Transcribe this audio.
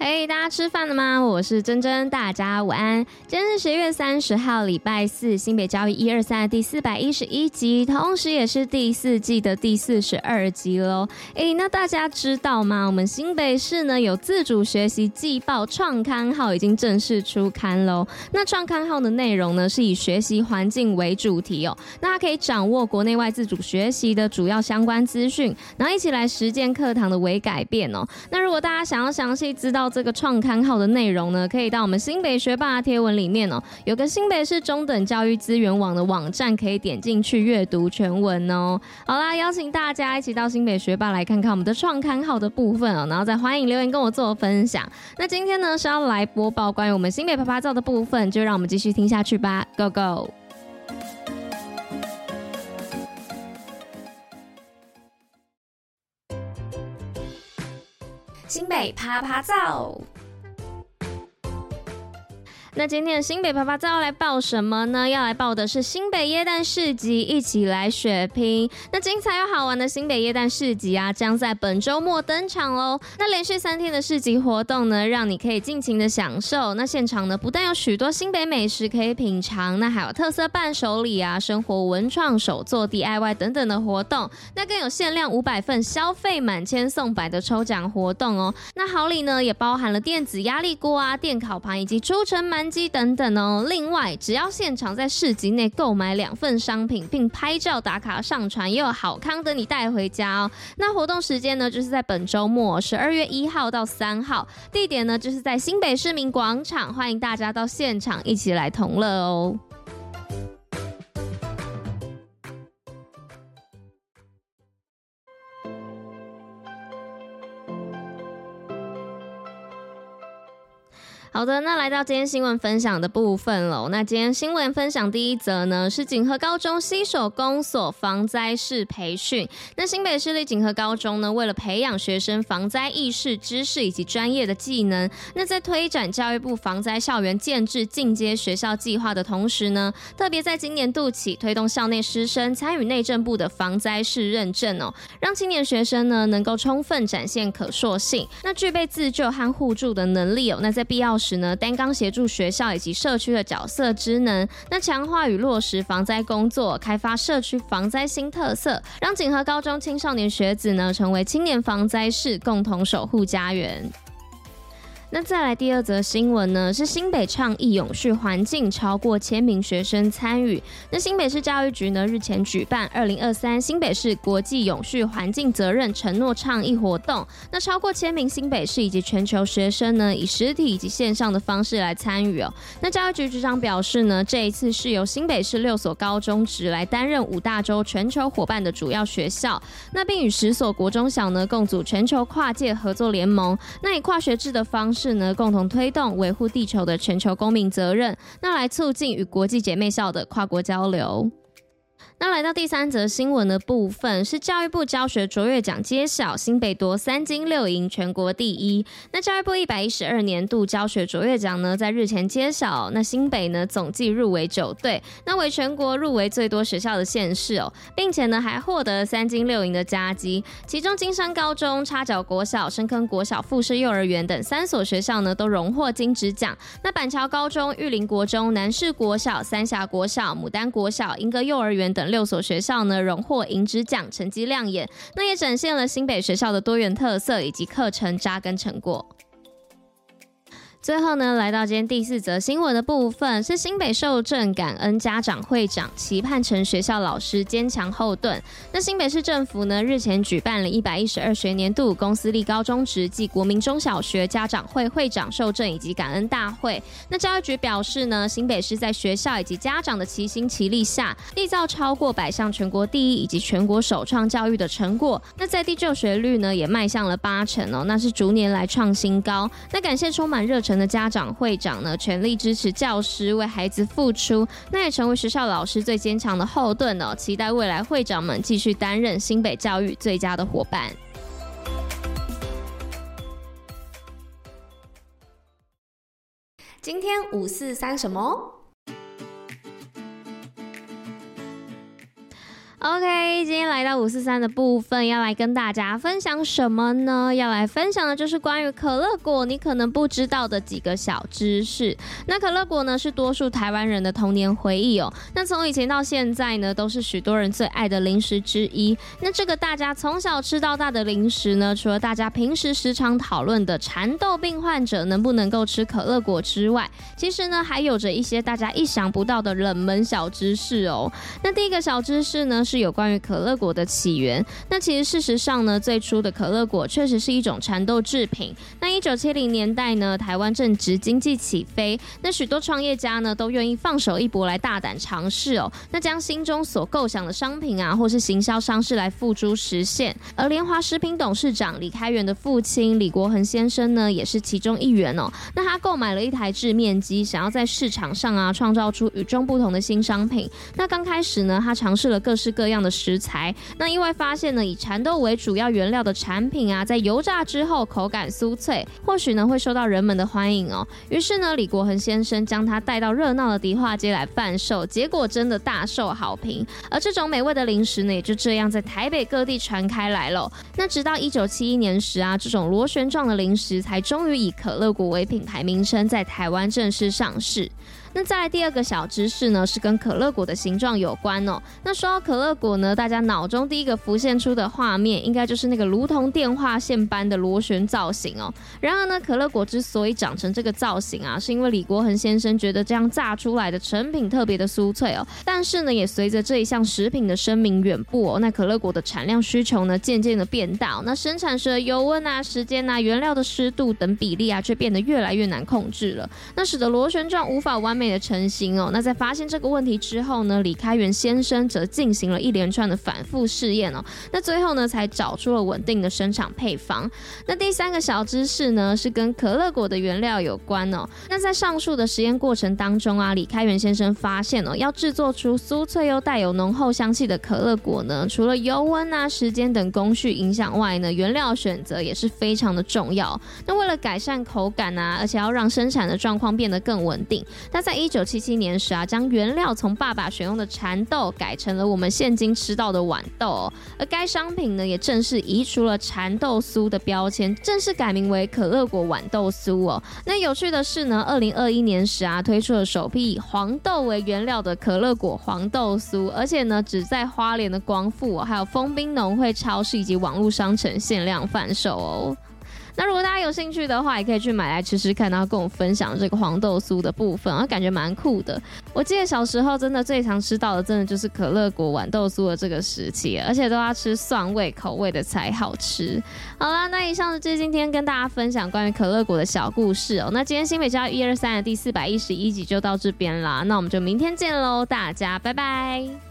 嘿大家吃饭了吗？我是珍珍，大家午安。今天是十月三十号，礼拜四，新北交易一二三的第四百一十一集，同时也是第四季的第四十二集喽。哎，那大家知道吗？我们新北市呢有自主学习季报创刊号已经正式出刊喽。那创刊号的内容呢是以学习环境为主题哦，那它可以掌握国内外自主学习的主要相关资讯，然后一起来实践课堂的微改变哦。那如果大家想要详细知道，这个创刊号的内容呢，可以到我们新北学霸贴文里面哦，有个新北市中等教育资源网的网站，可以点进去阅读全文哦。好啦，邀请大家一起到新北学霸来看看我们的创刊号的部分哦，然后再欢迎留言跟我做分享。那今天呢是要来播报关于我们新北趴趴造的部分，就让我们继续听下去吧，Go Go！新北啪啪造。那今天的新北趴趴造要来报什么呢？要来报的是新北耶诞市集，一起来血拼。那精彩又好玩的新北耶诞市集啊，将在本周末登场喽。那连续三天的市集活动呢，让你可以尽情的享受。那现场呢，不但有许多新北美食可以品尝，那还有特色伴手礼啊、生活文创、手作 DIY 等等的活动。那更有限量五百份，消费满千送百的抽奖活动哦。那好礼呢，也包含了电子压力锅啊、电烤盘以及出城满机等等哦。另外，只要现场在市集内购买两份商品，并拍照打卡上传，也有好康等你带回家哦。那活动时间呢，就是在本周末十二月一号到三号，地点呢就是在新北市民广场，欢迎大家到现场一起来同乐哦。好的，那来到今天新闻分享的部分喽。那今天新闻分享第一则呢，是锦和高中携手公所防灾士培训。那新北市立锦和高中呢，为了培养学生防灾意识、知识以及专业的技能，那在推展教育部防灾校园建制进阶学校计划的同时呢，特别在今年度起推动校内师生参与内政部的防灾士认证哦，让青年学生呢能够充分展现可塑性，那具备自救和互助的能力哦。那在必要时，时呢，单纲协助学校以及社区的角色职能，那强化与落实防灾工作，开发社区防灾新特色，让景和高中青少年学子呢成为青年防灾市，共同守护家园。那再来第二则新闻呢，是新北倡议永续环境，超过千名学生参与。那新北市教育局呢日前举办二零二三新北市国际永续环境责任承诺倡议活动，那超过千名新北市以及全球学生呢以实体以及线上的方式来参与哦。那教育局局长表示呢，这一次是由新北市六所高中职来担任五大洲全球伙伴的主要学校，那并与十所国中小呢共组全球跨界合作联盟，那以跨学制的方式。是呢，共同推动维护地球的全球公民责任，那来促进与国际姐妹校的跨国交流。那来到第三则新闻的部分，是教育部教学卓越奖揭晓，新北夺三金六银，全国第一。那教育部一百一十二年度教学卓越奖呢，在日前揭晓，那新北呢总计入围九队，那为全国入围最多学校的县市哦，并且呢还获得三金六银的佳绩。其中金山高中、插脚国小、深坑国小、富士幼儿园等三所学校呢都荣获金质奖。那板桥高中、玉林国中、南势国小、三峡国小、牡丹国小、莺歌幼儿园等。六所学校呢荣获银质奖，成绩亮眼，那也展现了新北学校的多元特色以及课程扎根成果。最后呢，来到今天第四则新闻的部分，是新北受赠感恩家长会长，期盼成学校老师坚强后盾。那新北市政府呢，日前举办了一百一十二学年度公司立高中职暨国民中小学家长会会长受赠以及感恩大会。那教育局表示呢，新北市在学校以及家长的齐心齐力下，缔造超过百项全国第一以及全国首创教育的成果。那在地就学率呢，也迈向了八成哦，那是逐年来创新高。那感谢充满热忱的家长会长呢，全力支持教师为孩子付出，那也成为学校老师最坚强的后盾哦。期待未来会长们继续担任新北教育最佳的伙伴。今天五四三什么？OK，今天来到五四三的部分，要来跟大家分享什么呢？要来分享的就是关于可乐果，你可能不知道的几个小知识。那可乐果呢，是多数台湾人的童年回忆哦。那从以前到现在呢，都是许多人最爱的零食之一。那这个大家从小吃到大的零食呢，除了大家平时时常讨论的蚕豆病患者能不能够吃可乐果之外，其实呢，还有着一些大家意想不到的冷门小知识哦。那第一个小知识呢，是有关于可乐果的起源。那其实事实上呢，最初的可乐果确实是一种蚕豆制品。那一九七零年代呢，台湾正值经济起飞，那许多创业家呢都愿意放手一搏来大胆尝试哦。那将心中所构想的商品啊，或是行销方式来付诸实现。而联华食品董事长李开元的父亲李国恒先生呢，也是其中一员哦。那他购买了一台制面机，想要在市场上啊创造出与众不同的新商品。那刚开始呢，他尝试了各式各样的食材，那意外发现呢，以蚕豆为主要原料的产品啊，在油炸之后口感酥脆，或许呢会受到人们的欢迎哦。于是呢，李国恒先生将它带到热闹的迪化街来贩售，结果真的大受好评。而这种美味的零食呢，也就这样在台北各地传开来了。那直到一九七一年时啊，这种螺旋状的零食才终于以可乐果为品牌名称，在台湾正式上市。那再来第二个小知识呢，是跟可乐果的形状有关哦。那说到可乐果呢，大家脑中第一个浮现出的画面，应该就是那个如同电话线般的螺旋造型哦。然而呢，可乐果之所以长成这个造型啊，是因为李国恒先生觉得这样炸出来的成品特别的酥脆哦。但是呢，也随着这一项食品的声名远播哦，那可乐果的产量需求呢，渐渐的变大哦。那生产时的油温啊、时间啊、原料的湿度等比例啊，却变得越来越难控制了。那使得螺旋状无法完美的成型哦，那在发现这个问题之后呢，李开元先生则进行了一连串的反复试验哦，那最后呢，才找出了稳定的生产配方。那第三个小知识呢，是跟可乐果的原料有关哦。那在上述的实验过程当中啊，李开元先生发现哦，要制作出酥脆又带有浓厚香气的可乐果呢，除了油温啊、时间等工序影响外呢，原料选择也是非常的重要。那为了改善口感啊，而且要让生产的状况变得更稳定，那在一九七七年时啊，将原料从爸爸选用的蚕豆改成了我们现今吃到的豌豆，而该商品呢也正式移除了蚕豆酥的标签，正式改名为可乐果豌豆酥哦。那有趣的是呢，二零二一年时啊，推出了首批以黄豆为原料的可乐果黄豆酥，而且呢只在花莲的光复哦，还有丰滨农会超市以及网络商城限量贩售哦。那如果大家有兴趣的话，也可以去买来吃吃看，然后跟我分享这个黄豆酥的部分，然后感觉蛮酷的。我记得小时候真的最常吃到的，真的就是可乐果豌豆酥的这个时期，而且都要吃蒜味口味的才好吃。好啦，那以上就是今天跟大家分享关于可乐果的小故事哦。那今天新北教育一二三的第四百一十一集就到这边啦，那我们就明天见喽，大家拜拜。